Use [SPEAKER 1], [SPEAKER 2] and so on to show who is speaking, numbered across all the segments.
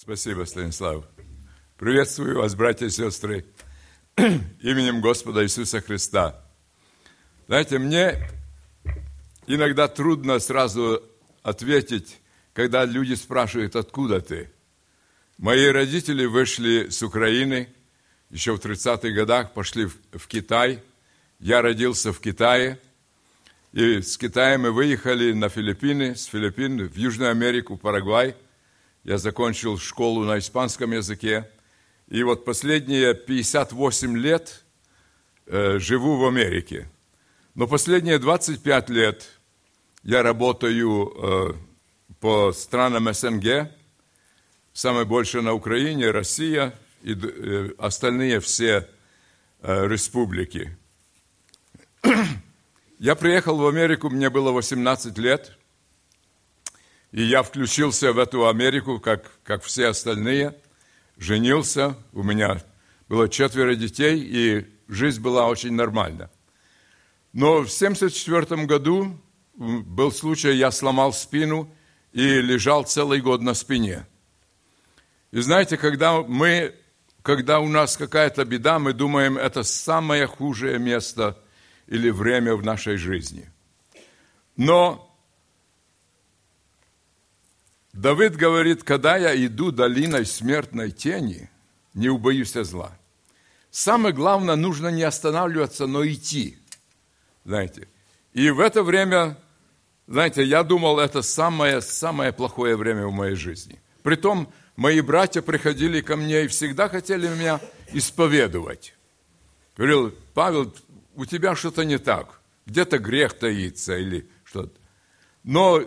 [SPEAKER 1] Спасибо, Станислав. Приветствую вас, братья и сестры, именем Господа Иисуса Христа. Знаете, мне иногда трудно сразу ответить, когда люди спрашивают, откуда ты. Мои родители вышли с Украины, еще в 30-х годах пошли в Китай. Я родился в Китае, и с Китая мы выехали на Филиппины, с Филиппин в Южную Америку, Парагвай – я закончил школу на испанском языке. И вот последние 58 лет э, живу в Америке. Но последние 25 лет я работаю э, по странам СНГ, самое большее на Украине, Россия и э, остальные все э, республики. Я приехал в Америку, мне было 18 лет – и я включился в эту Америку, как, как все остальные, женился, у меня было четверо детей, и жизнь была очень нормальна. Но в 1974 году был случай, я сломал спину и лежал целый год на спине. И знаете, когда мы, когда у нас какая-то беда, мы думаем, это самое худшее место или время в нашей жизни. Но Давид говорит, когда я иду долиной смертной тени, не убоюсь зла. Самое главное, нужно не останавливаться, но идти. Знаете. И в это время, знаете, я думал, это самое, самое плохое время в моей жизни. Притом, мои братья приходили ко мне и всегда хотели меня исповедовать. Говорил, Павел, у тебя что-то не так. Где-то грех таится или что-то. Но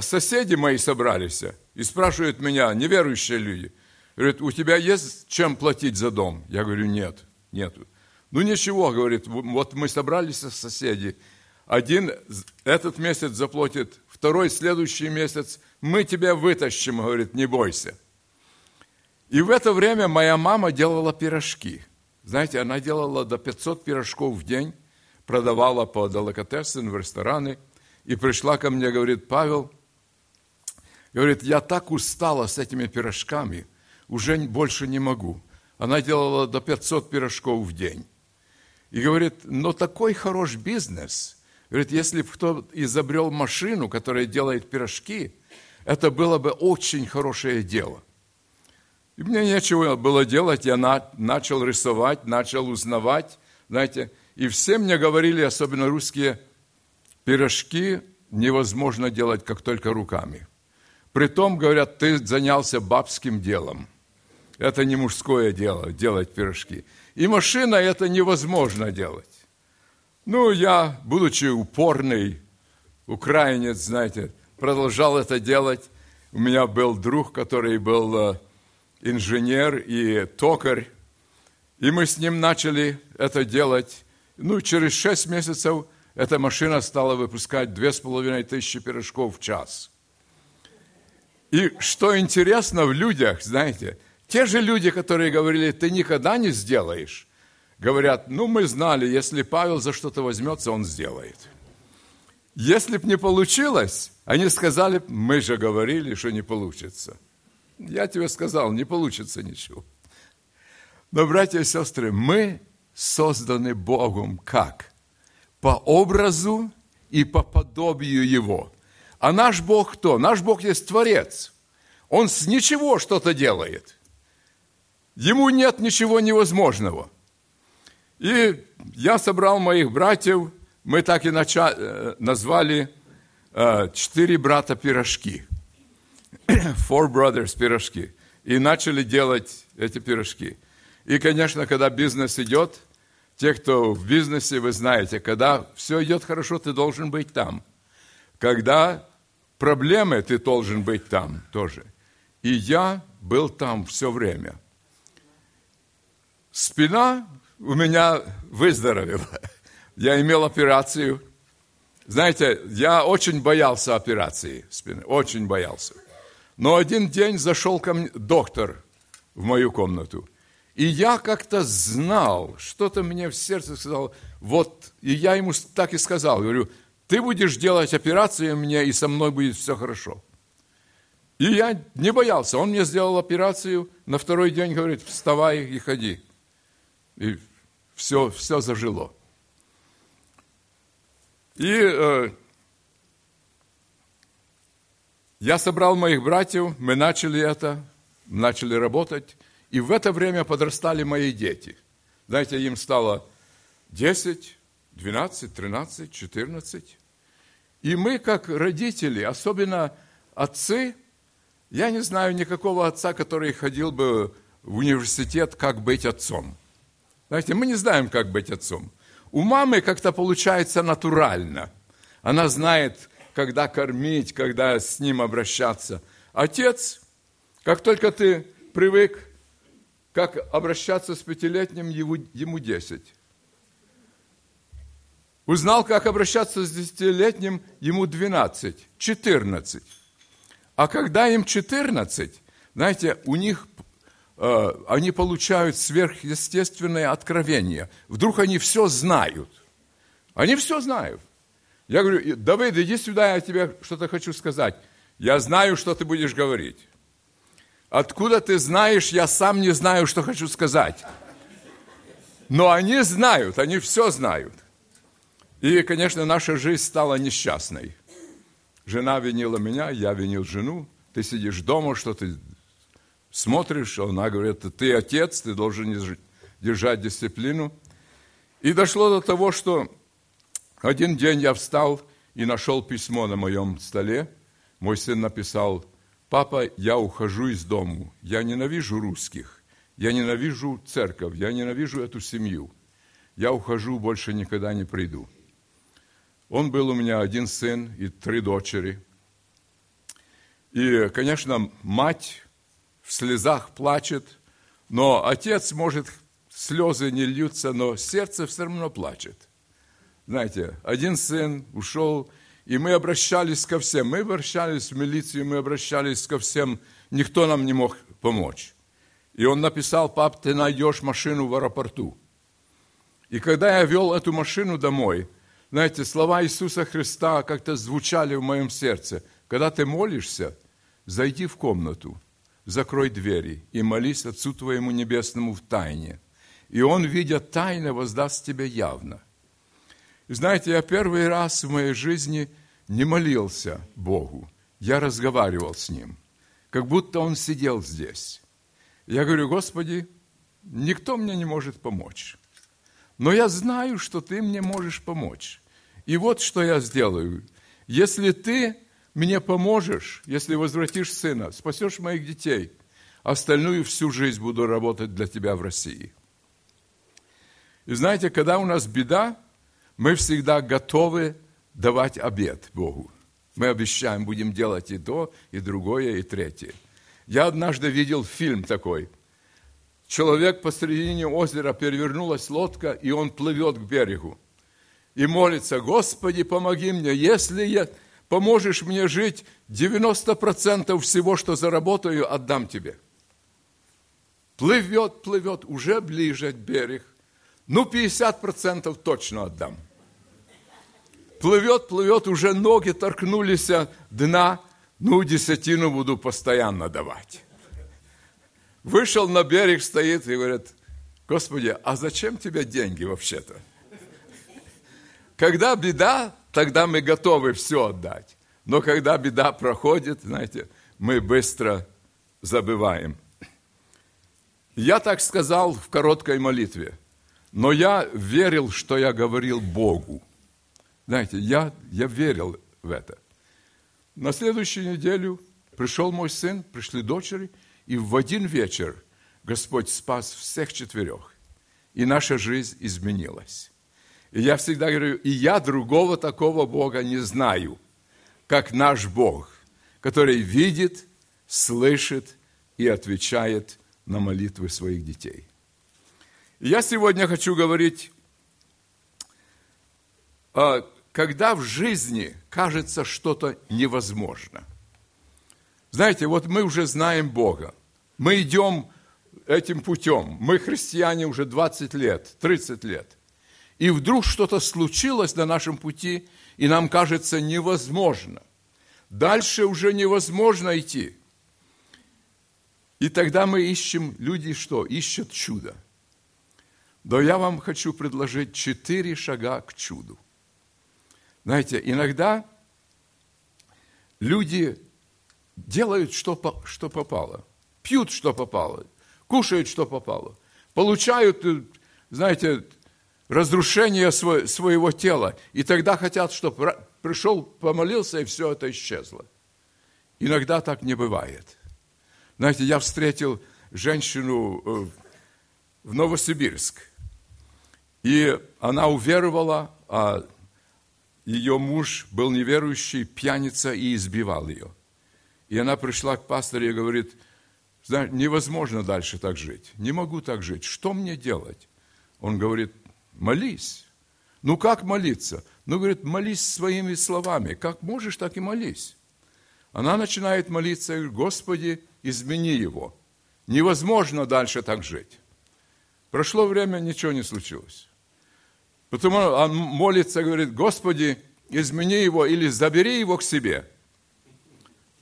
[SPEAKER 1] соседи мои собрались и спрашивают меня, неверующие люди, говорят, у тебя есть чем платить за дом? Я говорю, нет, нету. Ну ничего, говорит, вот мы собрались соседи, один этот месяц заплатит, второй следующий месяц, мы тебя вытащим, говорит, не бойся. И в это время моя мама делала пирожки. Знаете, она делала до 500 пирожков в день, продавала по деликатесам в рестораны, и пришла ко мне, говорит, Павел, Говорит, я так устала с этими пирожками, уже больше не могу. Она делала до 500 пирожков в день. И говорит, но такой хороший бизнес. Говорит, если бы кто изобрел машину, которая делает пирожки, это было бы очень хорошее дело. И мне нечего было делать, я на, начал рисовать, начал узнавать, знаете, и все мне говорили, особенно русские, пирожки невозможно делать, как только руками – Притом, говорят, ты занялся бабским делом. Это не мужское дело, делать пирожки. И машина это невозможно делать. Ну, я, будучи упорный, украинец, знаете, продолжал это делать. У меня был друг, который был э, инженер и токарь. И мы с ним начали это делать. Ну, через шесть месяцев эта машина стала выпускать две с половиной тысячи пирожков в час – и что интересно в людях, знаете, те же люди, которые говорили, ты никогда не сделаешь, говорят, ну мы знали, если Павел за что-то возьмется, он сделает. Если б не получилось, они сказали, мы же говорили, что не получится. Я тебе сказал, не получится ничего. Но, братья и сестры, мы созданы Богом как? По образу и по подобию Его – а наш Бог кто? Наш Бог есть Творец. Он с ничего что-то делает. Ему нет ничего невозможного. И я собрал моих братьев, мы так и начали, э, назвали э, «Четыре брата пирожки». Four brothers пирожки. И начали делать эти пирожки. И, конечно, когда бизнес идет, те, кто в бизнесе, вы знаете, когда все идет хорошо, ты должен быть там. Когда проблемы, ты должен быть там тоже. И я был там все время. Спина у меня выздоровела. Я имел операцию. Знаете, я очень боялся операции спины, очень боялся. Но один день зашел ко мне доктор в мою комнату. И я как-то знал, что-то мне в сердце сказал, вот, и я ему так и сказал, говорю, ты будешь делать операцию мне, и со мной будет все хорошо. И я не боялся. Он мне сделал операцию, на второй день говорит, вставай и ходи. И все, все зажило. И э, я собрал моих братьев, мы начали это, начали работать. И в это время подрастали мои дети. Знаете, им стало 10, 12, 13, 14. И мы, как родители, особенно отцы, я не знаю никакого отца, который ходил бы в университет, как быть отцом. Знаете, мы не знаем, как быть отцом. У мамы как-то получается натурально. Она знает, когда кормить, когда с ним обращаться. Отец, как только ты привык как обращаться с пятилетним, ему, 10. Узнал, как обращаться с десятилетним, ему 12, 14. А когда им 14, знаете, у них э, они получают сверхъестественное откровение. Вдруг они все знают. Они все знают. Я говорю, Давид, иди сюда, я тебе что-то хочу сказать. Я знаю, что ты будешь говорить. Откуда ты знаешь, я сам не знаю, что хочу сказать. Но они знают, они все знают. И, конечно, наша жизнь стала несчастной. Жена винила меня, я винил жену. Ты сидишь дома, что ты смотришь, она говорит, ты отец, ты должен держать дисциплину. И дошло до того, что один день я встал и нашел письмо на моем столе. Мой сын написал, Папа, я ухожу из дому. Я ненавижу русских. Я ненавижу церковь. Я ненавижу эту семью. Я ухожу, больше никогда не приду. Он был у меня один сын и три дочери. И, конечно, мать в слезах плачет, но отец, может, слезы не льются, но сердце все равно плачет. Знаете, один сын ушел, и мы обращались ко всем. Мы обращались в милицию, мы обращались ко всем. Никто нам не мог помочь. И он написал, пап, ты найдешь машину в аэропорту. И когда я вел эту машину домой, знаете, слова Иисуса Христа как-то звучали в моем сердце. Когда ты молишься, зайди в комнату, закрой двери и молись Отцу Твоему Небесному в тайне. И Он, видя тайно, воздаст тебе явно – знаете, я первый раз в моей жизни не молился Богу. Я разговаривал с Ним, как будто Он сидел здесь. Я говорю, Господи, никто мне не может помочь. Но я знаю, что Ты мне можешь помочь. И вот что я сделаю. Если Ты мне поможешь, если возвратишь сына, спасешь моих детей, остальную всю жизнь буду работать для Тебя в России. И знаете, когда у нас беда, мы всегда готовы давать обед Богу. Мы обещаем, будем делать и то, и другое, и третье. Я однажды видел фильм такой. Человек посредине озера, перевернулась лодка, и он плывет к берегу. И молится, Господи, помоги мне, если я, поможешь мне жить, 90% всего, что заработаю, отдам тебе. Плывет, плывет, уже ближе берег. Ну, 50% точно отдам плывет, плывет, уже ноги торкнулись дна, ну, десятину буду постоянно давать. Вышел на берег, стоит и говорит, Господи, а зачем тебе деньги вообще-то? Когда беда, тогда мы готовы все отдать. Но когда беда проходит, знаете, мы быстро забываем. Я так сказал в короткой молитве, но я верил, что я говорил Богу. Знаете, я, я верил в это. На следующую неделю пришел мой сын, пришли дочери, и в один вечер Господь спас всех четырех. И наша жизнь изменилась. И я всегда говорю, и я другого такого Бога не знаю, как наш Бог, который видит, слышит и отвечает на молитвы своих детей. И я сегодня хочу говорить о когда в жизни кажется что-то невозможно. Знаете, вот мы уже знаем Бога, мы идем этим путем, мы христиане уже 20 лет, 30 лет, и вдруг что-то случилось на нашем пути, и нам кажется невозможно. Дальше уже невозможно идти. И тогда мы ищем, люди что? Ищут чудо. Но я вам хочу предложить четыре шага к чуду. Знаете, иногда люди делают, что, что попало. Пьют, что попало. Кушают, что попало. Получают, э, знаете, разрушение своего тела. И тогда хотят, чтобы пришел, помолился, и все это исчезло. Иногда так не бывает. Знаете, я встретил женщину э, в Новосибирск. И она уверовала, а ее муж был неверующий, пьяница и избивал ее. И она пришла к пастору и говорит, знаешь, невозможно дальше так жить, не могу так жить, что мне делать? Он говорит, молись. Ну как молиться? Ну, говорит, молись своими словами. Как можешь, так и молись. Она начинает молиться говорит, Господи, измени его. Невозможно дальше так жить. Прошло время, ничего не случилось. Потому он молится, говорит, Господи, измени его или забери его к себе.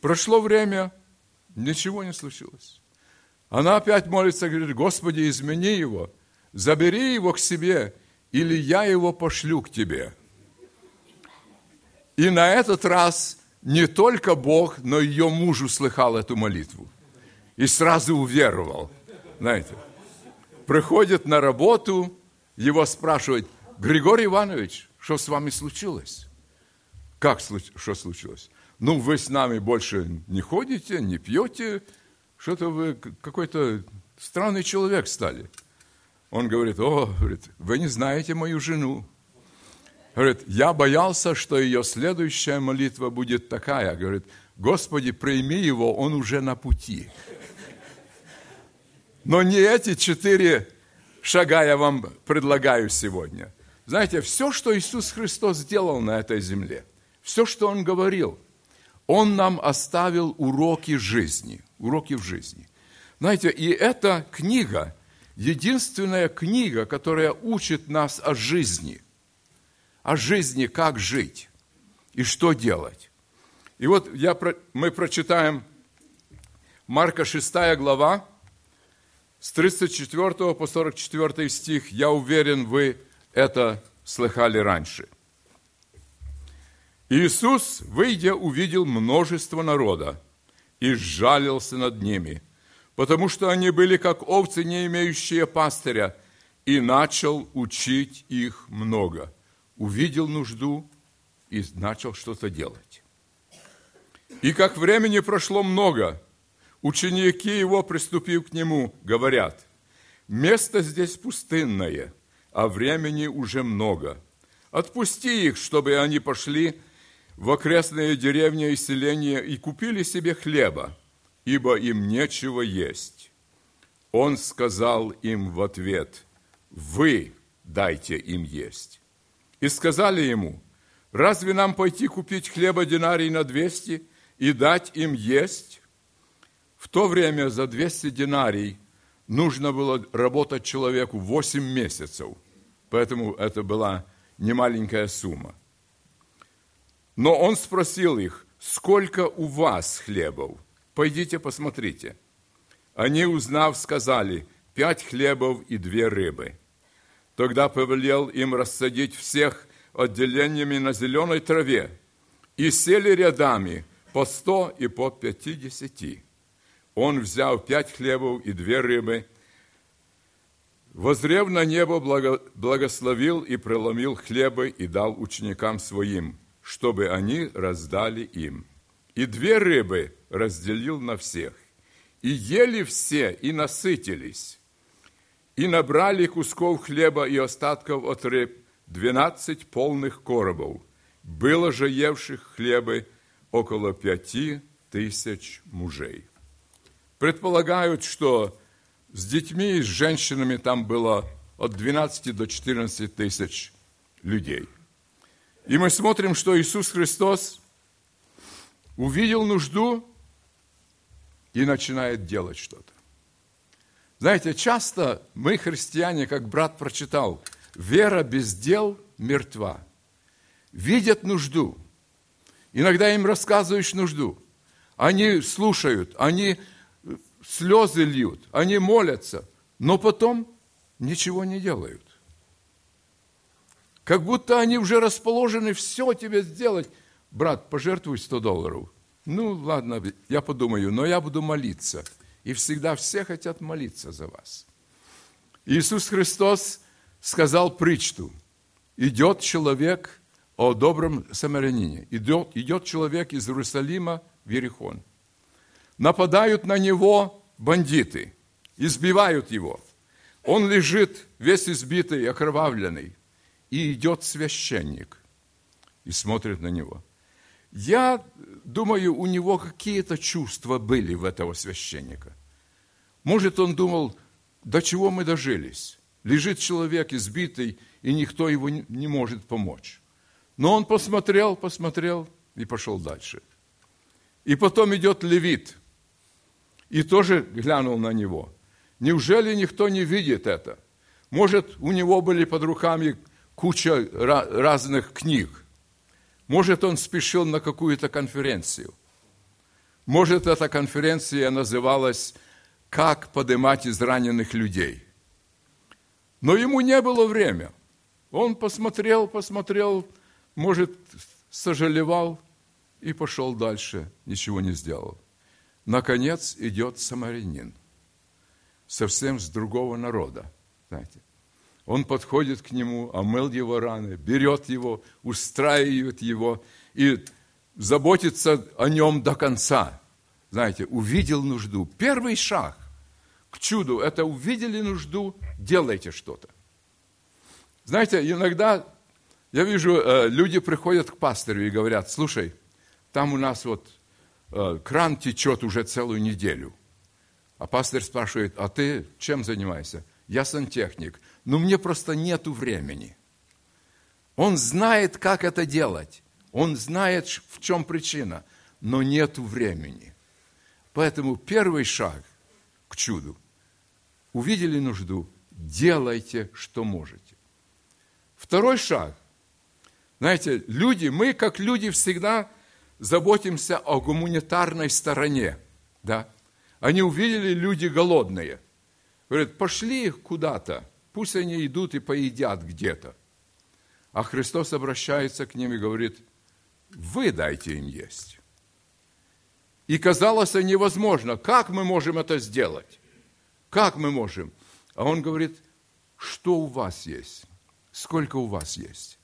[SPEAKER 1] Прошло время, ничего не случилось. Она опять молится, говорит, Господи, измени его, забери его к себе, или я его пошлю к тебе. И на этот раз не только Бог, но ее муж услыхал эту молитву. И сразу уверовал. Знаете, приходит на работу, его спрашивают – Григорий Иванович, что с вами случилось? Как, что случилось? Ну, вы с нами больше не ходите, не пьете, что-то вы какой-то странный человек стали. Он говорит, о, говорит, вы не знаете мою жену. Говорит, я боялся, что ее следующая молитва будет такая. Говорит, Господи, прими его, он уже на пути. Но не эти четыре шага я вам предлагаю сегодня – знаете, все, что Иисус Христос сделал на этой земле, все, что Он говорил, Он нам оставил уроки жизни, уроки в жизни. Знаете, и эта книга, единственная книга, которая учит нас о жизни, о жизни, как жить и что делать. И вот я, мы прочитаем Марка 6 глава, с 34 по 44 стих. Я уверен, вы это слыхали раньше. Иисус, выйдя, увидел множество народа и сжалился над ними, потому что они были как овцы, не имеющие пастыря, и начал учить их много. Увидел нужду и начал что-то делать. И как времени прошло много, ученики его, приступив к нему, говорят, место здесь пустынное – а времени уже много. Отпусти их, чтобы они пошли в окрестные деревни и селения и купили себе хлеба, ибо им нечего есть. Он сказал им в ответ, вы дайте им есть. И сказали ему, разве нам пойти купить хлеба динарий на двести и дать им есть? В то время за 200 динарий – нужно было работать человеку 8 месяцев, поэтому это была немаленькая сумма. Но он спросил их, сколько у вас хлебов? Пойдите посмотрите. Они, узнав, сказали, пять хлебов и две рыбы. Тогда повелел им рассадить всех отделениями на зеленой траве и сели рядами по сто и по пятидесяти он взял пять хлебов и две рыбы, возрев на небо, благословил и преломил хлебы и дал ученикам своим, чтобы они раздали им. И две рыбы разделил на всех. И ели все, и насытились. И набрали кусков хлеба и остатков от рыб двенадцать полных коробов. Было же евших хлебы около пяти тысяч мужей предполагают, что с детьми и с женщинами там было от 12 до 14 тысяч людей. И мы смотрим, что Иисус Христос увидел нужду и начинает делать что-то. Знаете, часто мы, христиане, как брат прочитал, вера без дел мертва. Видят нужду. Иногда им рассказываешь нужду. Они слушают, они слезы льют, они молятся, но потом ничего не делают. Как будто они уже расположены все тебе сделать. Брат, пожертвуй 100 долларов. Ну, ладно, я подумаю, но я буду молиться. И всегда все хотят молиться за вас. Иисус Христос сказал притчу. Идет человек о добром самарянине. Идет, идет человек из Иерусалима в Ерихон. Нападают на него бандиты, избивают его. Он лежит весь избитый, окровавленный. И идет священник и смотрит на него. Я думаю, у него какие-то чувства были в этого священника. Может, он думал, до чего мы дожились? Лежит человек избитый, и никто его не может помочь. Но он посмотрел, посмотрел и пошел дальше. И потом идет левит, и тоже глянул на него. Неужели никто не видит это? Может, у него были под руками куча разных книг. Может, он спешил на какую-то конференцию. Может, эта конференция называлась «Как поднимать израненных людей». Но ему не было времени. Он посмотрел, посмотрел, может, сожалевал и пошел дальше, ничего не сделал. Наконец идет самарянин, совсем с другого народа, знаете. Он подходит к нему, омыл его раны, берет его, устраивает его и заботится о нем до конца. Знаете, увидел нужду. Первый шаг к чуду – это увидели нужду, делайте что-то. Знаете, иногда я вижу, э, люди приходят к пастырю и говорят, слушай, там у нас вот э, кран течет уже целую неделю. А пастор спрашивает, а ты чем занимаешься? Я сантехник но мне просто нету времени. Он знает, как это делать. Он знает, в чем причина, но нету времени. Поэтому первый шаг к чуду. Увидели нужду, делайте, что можете. Второй шаг. Знаете, люди, мы как люди всегда заботимся о гуманитарной стороне. Да? Они увидели люди голодные. Говорят, пошли куда-то. Пусть они идут и поедят где-то. А Христос обращается к ним и говорит, вы дайте им есть. И казалось невозможно. Как мы можем это сделать? Как мы можем? А он говорит, что у вас есть? Сколько у вас есть?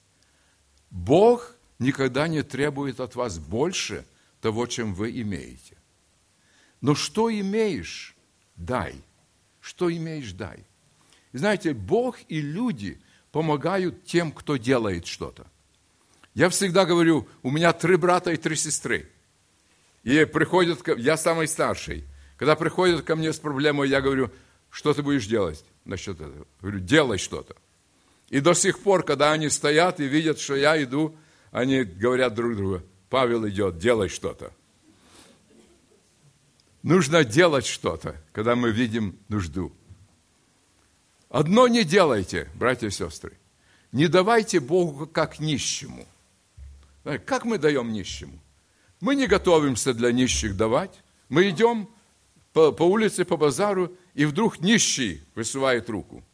[SPEAKER 1] Бог никогда не требует от вас больше того, чем вы имеете. Но что имеешь, дай. Что имеешь, дай. Знаете, Бог и люди помогают тем, кто делает что-то. Я всегда говорю, у меня три брата и три сестры. И приходят, я самый старший. Когда приходят ко мне с проблемой, я говорю, что ты будешь делать насчет этого? Говорю, делай что-то. И до сих пор, когда они стоят и видят, что я иду, они говорят друг другу, Павел идет, делай что-то. Нужно делать что-то, когда мы видим нужду. Одно не делайте, братья и сестры. Не давайте Богу как нищему. Как мы даем нищему? Мы не готовимся для нищих давать. Мы идем по, по улице, по базару, и вдруг нищий высувает руку.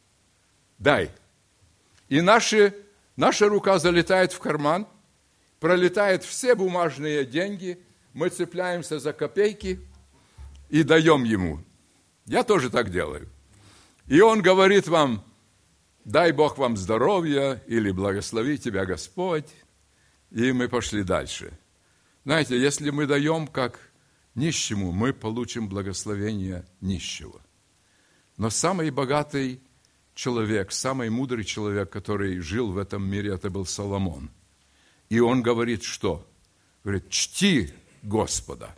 [SPEAKER 1] Дай. И наши, наша рука залетает в карман, пролетает все бумажные деньги, мы цепляемся за копейки и даем ему. Я тоже так делаю. И он говорит вам, дай Бог вам здоровья или благослови тебя Господь. И мы пошли дальше. Знаете, если мы даем как нищему, мы получим благословение нищего. Но самый богатый человек, самый мудрый человек, который жил в этом мире, это был Соломон. И он говорит, что? Говорит, чти Господа.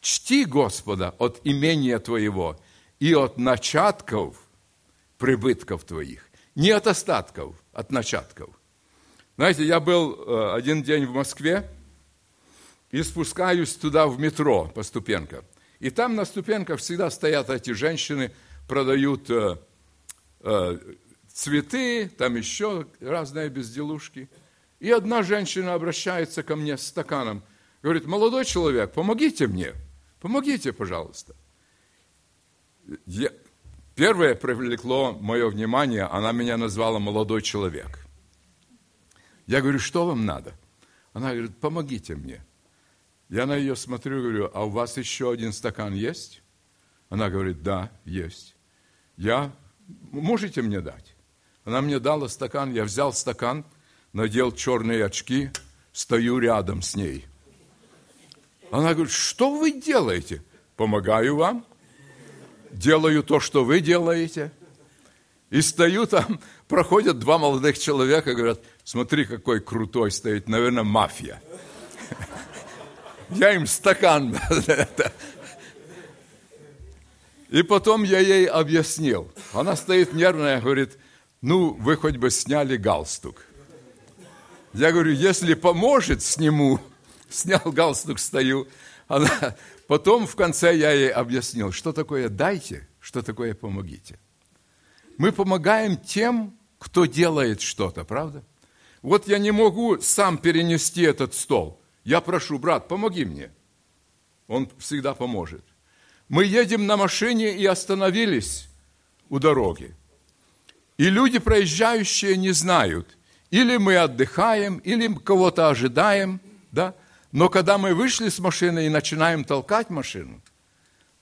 [SPEAKER 1] Чти Господа от имения твоего и от начатков прибытков твоих. Не от остатков, от начатков. Знаете, я был э, один день в Москве и спускаюсь туда в метро по ступенкам. И там на ступенках всегда стоят эти женщины, продают э, э, цветы, там еще разные безделушки. И одна женщина обращается ко мне с стаканом, говорит, молодой человек, помогите мне, помогите, пожалуйста. я, первое привлекло мое внимание, она меня назвала молодой человек. Я говорю, что вам надо? Она говорит, помогите мне. Я на нее смотрю, говорю, а у вас еще один стакан есть? Она говорит, да, есть. Я, можете мне дать? Она мне дала стакан, я взял стакан, надел черные очки, стою рядом с ней. Она говорит, что вы делаете? Помогаю вам. Делаю то, что вы делаете. И стою там, проходят два молодых человека, говорят, смотри, какой крутой стоит, наверное, мафия. Я им стакан. И потом я ей объяснил. Она стоит нервная, говорит, ну, вы хоть бы сняли галстук. Я говорю, если поможет, сниму. Снял галстук, стою. Она... Потом в конце я ей объяснил, что такое дайте, что такое помогите. Мы помогаем тем, кто делает что-то, правда? Вот я не могу сам перенести этот стол. Я прошу, брат, помоги мне. Он всегда поможет. Мы едем на машине и остановились у дороги. И люди, проезжающие, не знают. Или мы отдыхаем, или кого-то ожидаем, да? Но когда мы вышли с машины и начинаем толкать машину,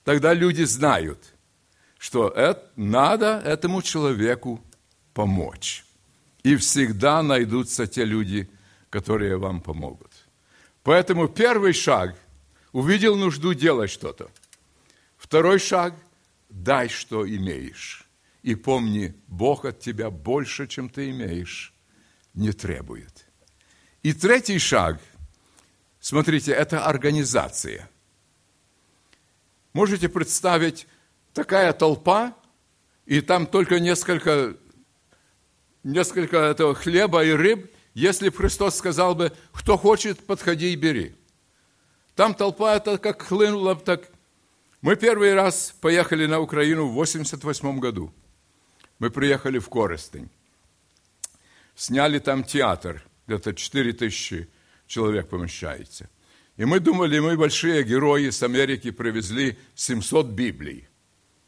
[SPEAKER 1] тогда люди знают, что это, надо этому человеку помочь. И всегда найдутся те люди, которые вам помогут. Поэтому первый шаг – увидел нужду делать что-то. Второй шаг – дай, что имеешь. И помни, Бог от тебя больше, чем ты имеешь, не требует. И третий шаг, смотрите, это организация. Можете представить, такая толпа, и там только несколько, несколько этого хлеба и рыб, если бы Христос сказал бы, кто хочет, подходи и бери. Там толпа это как хлынула, так... Мы первый раз поехали на Украину в 88 году. Мы приехали в Коростень. Сняли там театр, где-то 4 тысячи человек помещается. И мы думали, мы большие герои с Америки привезли 700 Библий.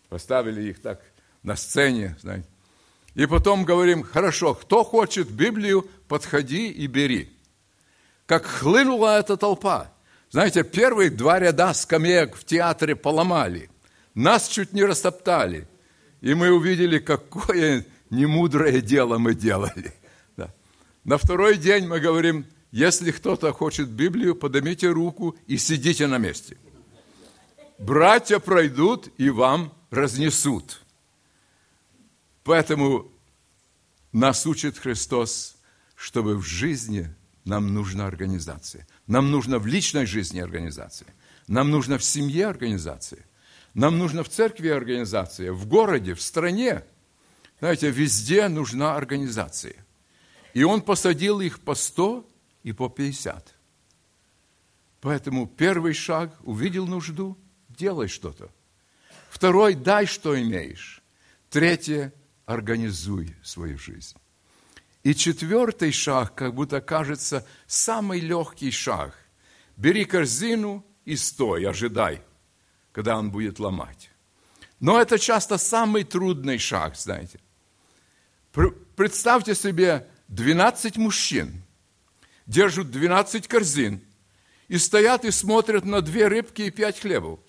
[SPEAKER 1] Поставили их так на сцене, знаете. И потом говорим, хорошо, кто хочет Библию, подходи и бери. Как хлынула эта толпа. Знаете, первые два ряда скамеек в театре поломали. Нас чуть не растоптали. И мы увидели, какое немудрое дело мы делали. Да. На второй день мы говорим, если кто-то хочет Библию, поднимите руку и сидите на месте. Братья пройдут и вам разнесут. Поэтому нас учит Христос, чтобы в жизни нам нужна организация. Нам нужна в личной жизни организация. Нам нужна в семье организация. Нам нужна в церкви организация, в городе, в стране. Знаете, везде нужна организация. И он посадил их по сто и по пятьдесят. Поэтому первый шаг – увидел нужду, делай что-то. Второй – дай, что имеешь. Третье – организуй свою жизнь. И четвертый шаг, как будто кажется, самый легкий шаг. Бери корзину и стой, ожидай, когда он будет ломать. Но это часто самый трудный шаг, знаете. Представьте себе 12 мужчин, держат 12 корзин и стоят и смотрят на две рыбки и пять хлебов.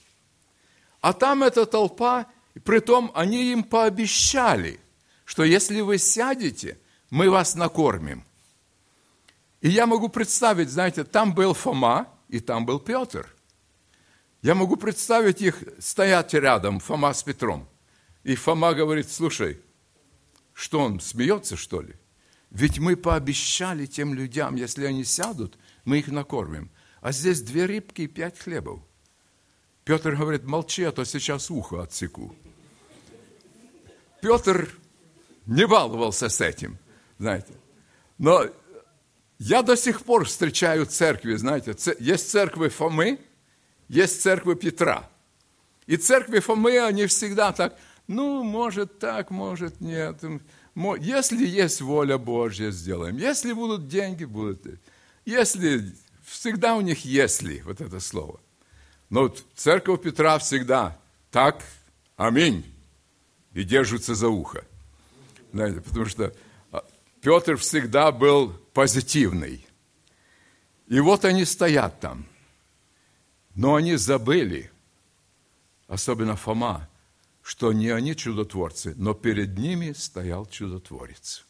[SPEAKER 1] А там эта толпа, и притом они им пообещали – что если вы сядете, мы вас накормим. И я могу представить, знаете, там был Фома, и там был Петр. Я могу представить их стоять рядом, Фома с Петром. И Фома говорит, слушай, что он, смеется, что ли? Ведь мы пообещали тем людям, если они сядут, мы их накормим. А здесь две рыбки и пять хлебов. Петр говорит, молчи, а то сейчас ухо отсеку. Петр не баловался с этим, знаете. Но я до сих пор встречаю церкви, знаете, есть церкви Фомы, есть церкви Петра. И церкви Фомы, они всегда так, ну, может так, может нет. Если есть воля Божья, сделаем. Если будут деньги, будут. Если, всегда у них если, вот это слово. Но церковь Петра всегда так, Аминь. И держатся за ухо. Знаете, потому что а, Петр всегда был позитивный. И вот они стоят там. Но они забыли, особенно Фома, что не они чудотворцы, но перед ними стоял чудотворец.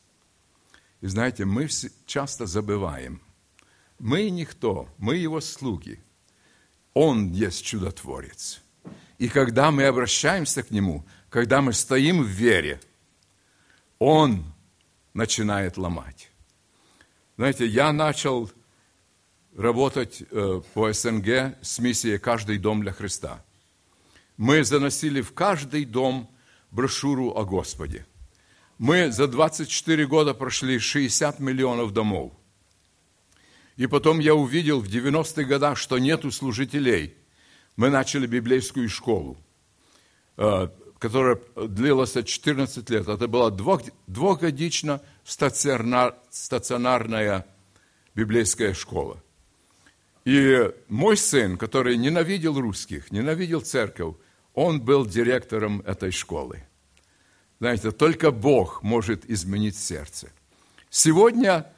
[SPEAKER 1] И знаете, мы часто забываем. Мы никто, мы его слуги. Он есть чудотворец. И когда мы обращаемся к нему, когда мы стоим в вере, он начинает ломать. Знаете, я начал работать э, по СНГ с миссией «Каждый дом для Христа». Мы заносили в каждый дом брошюру о Господе. Мы за 24 года прошли 60 миллионов домов. И потом я увидел в 90-х годах, что нету служителей. Мы начали библейскую школу, э, которая длилась 14 лет. Это была двухгодично стационарная библейская школа. И мой сын, который ненавидел русских, ненавидел церковь, он был директором этой школы. Знаете, только Бог может изменить сердце. Сегодня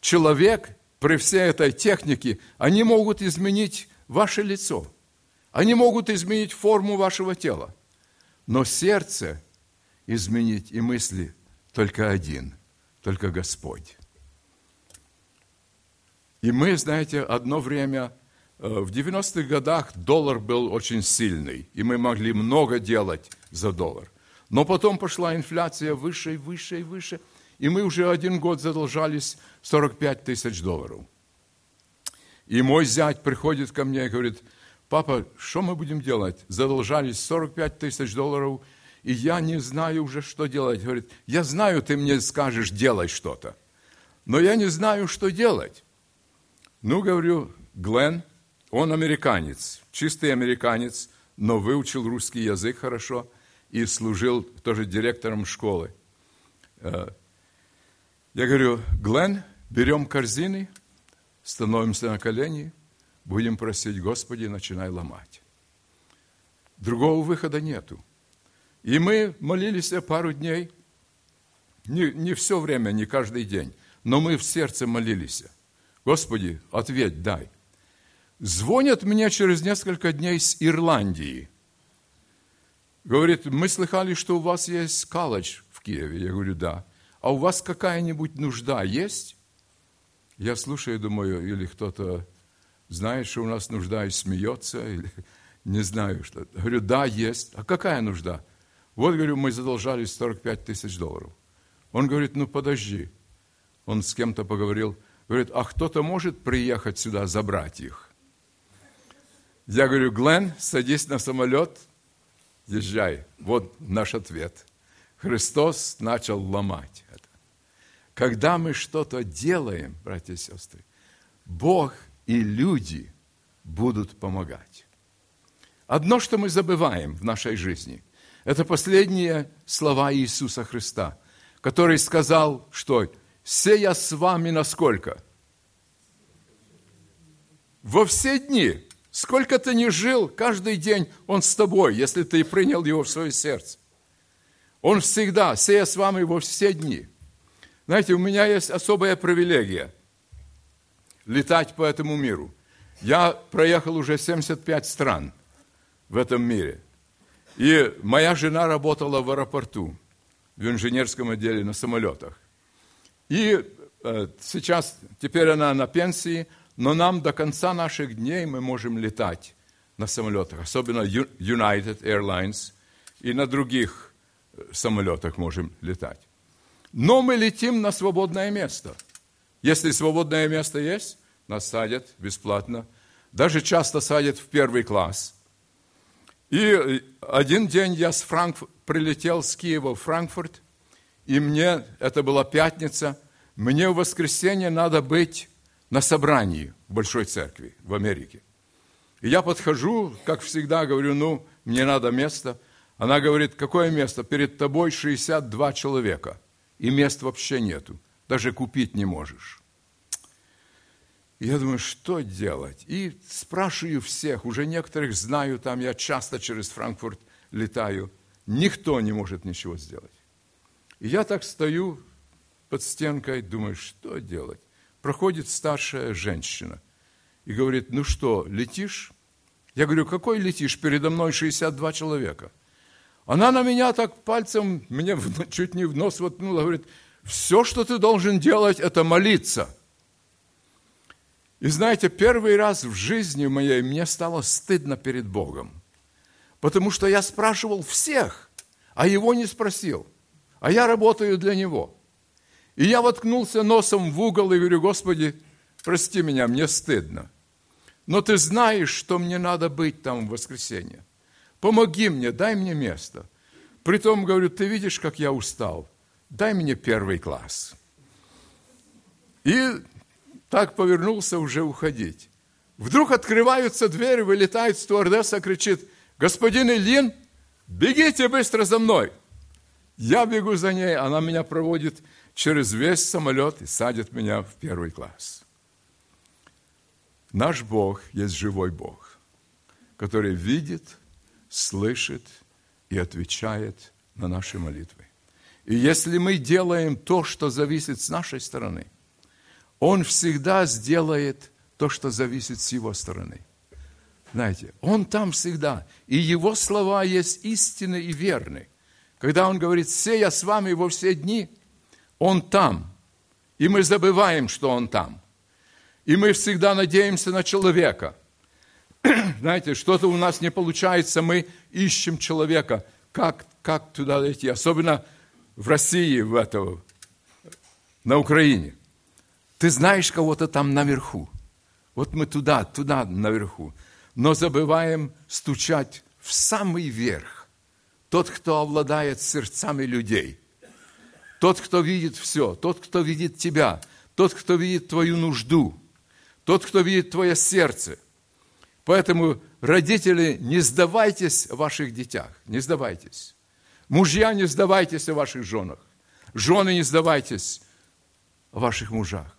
[SPEAKER 1] человек при всей этой технике, они могут изменить ваше лицо. Они могут изменить форму вашего тела. Но сердце изменить и мысли только один, только Господь. И мы, знаете, одно время, в 90-х годах доллар был очень сильный, и мы могли много делать за доллар. Но потом пошла инфляция выше и выше и выше, и мы уже один год задолжались 45 тысяч долларов. И мой зять приходит ко мне и говорит, папа, что мы будем делать? Задолжались 45 тысяч долларов, и я не знаю уже, что делать. Говорит, я знаю, ты мне скажешь, делай что-то, но я не знаю, что делать. Ну, говорю, Глен, он американец, чистый американец, но выучил русский язык хорошо и служил тоже директором школы. Э, я говорю, Глен, берем корзины, становимся на колени, будем просить Господи, начинай ломать. Другого выхода нету. И мы молились пару дней, не, не все время, не каждый день, но мы в сердце молились. Господи, ответь, дай. Звонят мне через несколько дней с Ирландии. Говорит, мы слыхали, что у вас есть колледж в Киеве. Я говорю, да. А у вас какая-нибудь нужда есть? Я слушаю, думаю, или кто-то знает, что у нас нужда и смеется, или не знаю что. Говорю, да, есть. А какая нужда? Вот, говорю, мы задолжались 45 тысяч долларов. Он говорит, ну подожди. Он с кем-то поговорил, Говорит, а кто-то может приехать сюда забрать их? Я говорю, Глен, садись на самолет, езжай. Вот наш ответ. Христос начал ломать это. Когда мы что-то делаем, братья и сестры, Бог и люди будут помогать. Одно, что мы забываем в нашей жизни, это последние слова Иисуса Христа, который сказал, что сея с вами насколько? Во все дни. Сколько ты не жил, каждый день Он с тобой, если ты принял Его в свое сердце. Он всегда, сея с вами во все дни. Знаете, у меня есть особая привилегия летать по этому миру. Я проехал уже 75 стран в этом мире. И моя жена работала в аэропорту, в инженерском отделе на самолетах. И э, сейчас, теперь она на пенсии, но нам до конца наших дней мы можем летать на самолетах, особенно United Airlines и на других э, самолетах можем летать. Но мы летим на свободное место. Если свободное место есть, нас садят бесплатно. Даже часто садят в первый класс. И э, один день я с Франкф... прилетел с Киева в Франкфурт, и мне, это была пятница, мне в воскресенье надо быть на собрании в Большой Церкви в Америке. И я подхожу, как всегда, говорю, ну, мне надо место. Она говорит, какое место? Перед тобой 62 человека, и мест вообще нету, даже купить не можешь. Я думаю, что делать? И спрашиваю всех, уже некоторых знаю, там я часто через Франкфурт летаю. никто не может ничего сделать. И я так стою под стенкой, думаю, что делать? Проходит старшая женщина и говорит, ну что, летишь? Я говорю, какой летишь? Передо мной 62 человека. Она на меня так пальцем, мне чуть не в нос воткнула, говорит, все, что ты должен делать, это молиться. И знаете, первый раз в жизни моей мне стало стыдно перед Богом. Потому что я спрашивал всех, а его не спросил. А я работаю для него. И я воткнулся носом в угол и говорю, Господи, прости меня, мне стыдно. Но ты знаешь, что мне надо быть там в воскресенье. Помоги мне, дай мне место. Притом, говорю, ты видишь, как я устал. Дай мне первый класс. И так повернулся уже уходить. Вдруг открываются двери, вылетает стюардесса, кричит, господин Ильин, бегите быстро за мной. Я бегу за ней, она меня проводит через весь самолет и садит меня в первый класс. Наш Бог есть живой Бог, который видит, слышит и отвечает на наши молитвы. И если мы делаем то, что зависит с нашей стороны, Он всегда сделает то, что зависит с Его стороны. Знаете, Он там всегда, и Его слова есть истинны и верны. Когда Он говорит, «Все я с вами во все дни», Он там, и мы забываем, что Он там. И мы всегда надеемся на человека. Знаете, что-то у нас не получается, мы ищем человека, как, как туда дойти. Особенно в России, в этого, на Украине. Ты знаешь кого-то там наверху. Вот мы туда, туда наверху. Но забываем стучать в самый верх. Тот, кто обладает сердцами людей. Тот, кто видит все. Тот, кто видит тебя. Тот, кто видит твою нужду тот, кто видит твое сердце. Поэтому, родители, не сдавайтесь в ваших детях, не сдавайтесь. Мужья, не сдавайтесь о ваших женах. Жены, не сдавайтесь о ваших мужах.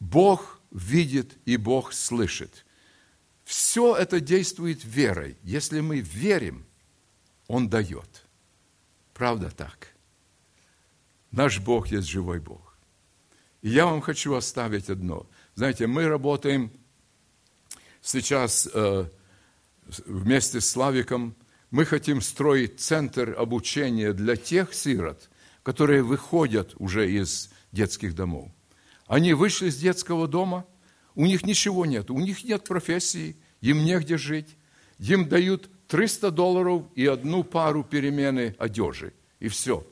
[SPEAKER 1] Бог видит и Бог слышит. Все это действует верой. Если мы верим, Он дает. Правда так? Наш Бог есть живой Бог. И я вам хочу оставить одно – знаете, мы работаем сейчас э, вместе с Славиком, мы хотим строить центр обучения для тех сирот, которые выходят уже из детских домов. Они вышли из детского дома, у них ничего нет, у них нет профессии, им негде жить, им дают 300 долларов и одну пару перемены одежи, и все.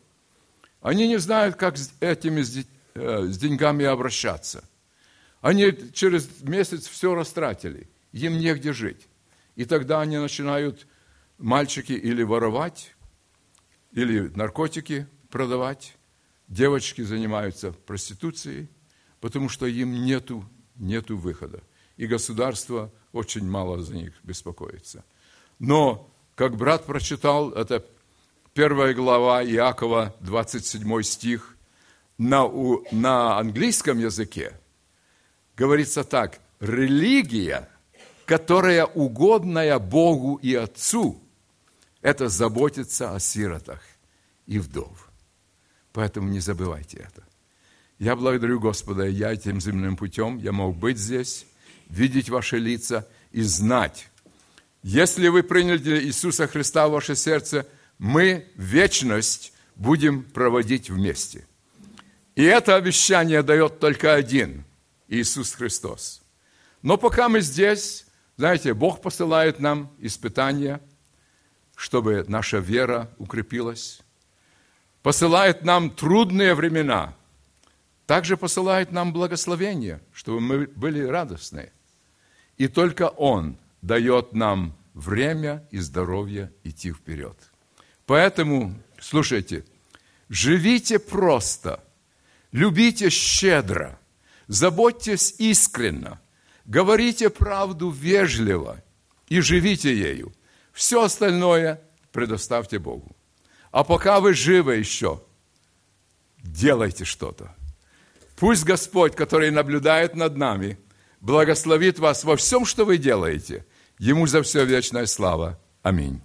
[SPEAKER 1] Они не знают, как с этими с э, деньгами обращаться. Они через месяц все растратили, им негде жить. И тогда они начинают, мальчики, или воровать, или наркотики продавать, девочки занимаются проституцией, потому что им нету, нету выхода. И государство очень мало за них беспокоится. Но, как брат прочитал, это первая глава Иакова, 27 стих, на, на английском языке – говорится так, религия, которая угодная Богу и Отцу, это заботиться о сиротах и вдов. Поэтому не забывайте это. Я благодарю Господа, я этим земным путем, я мог быть здесь, видеть ваши лица и знать, если вы приняли Иисуса Христа в ваше сердце, мы вечность будем проводить вместе. И это обещание дает только один – Иисус Христос. Но пока мы здесь, знаете, Бог посылает нам испытания, чтобы наша вера укрепилась. Посылает нам трудные времена. Также посылает нам благословение, чтобы мы были радостны. И только Он дает нам время и здоровье идти вперед. Поэтому, слушайте, живите просто, любите щедро – Заботьтесь искренно, говорите правду вежливо и живите ею. Все остальное предоставьте Богу. А пока вы живы еще, делайте что-то. Пусть Господь, который наблюдает над нами, благословит вас во всем, что вы делаете. Ему за все вечная слава. Аминь.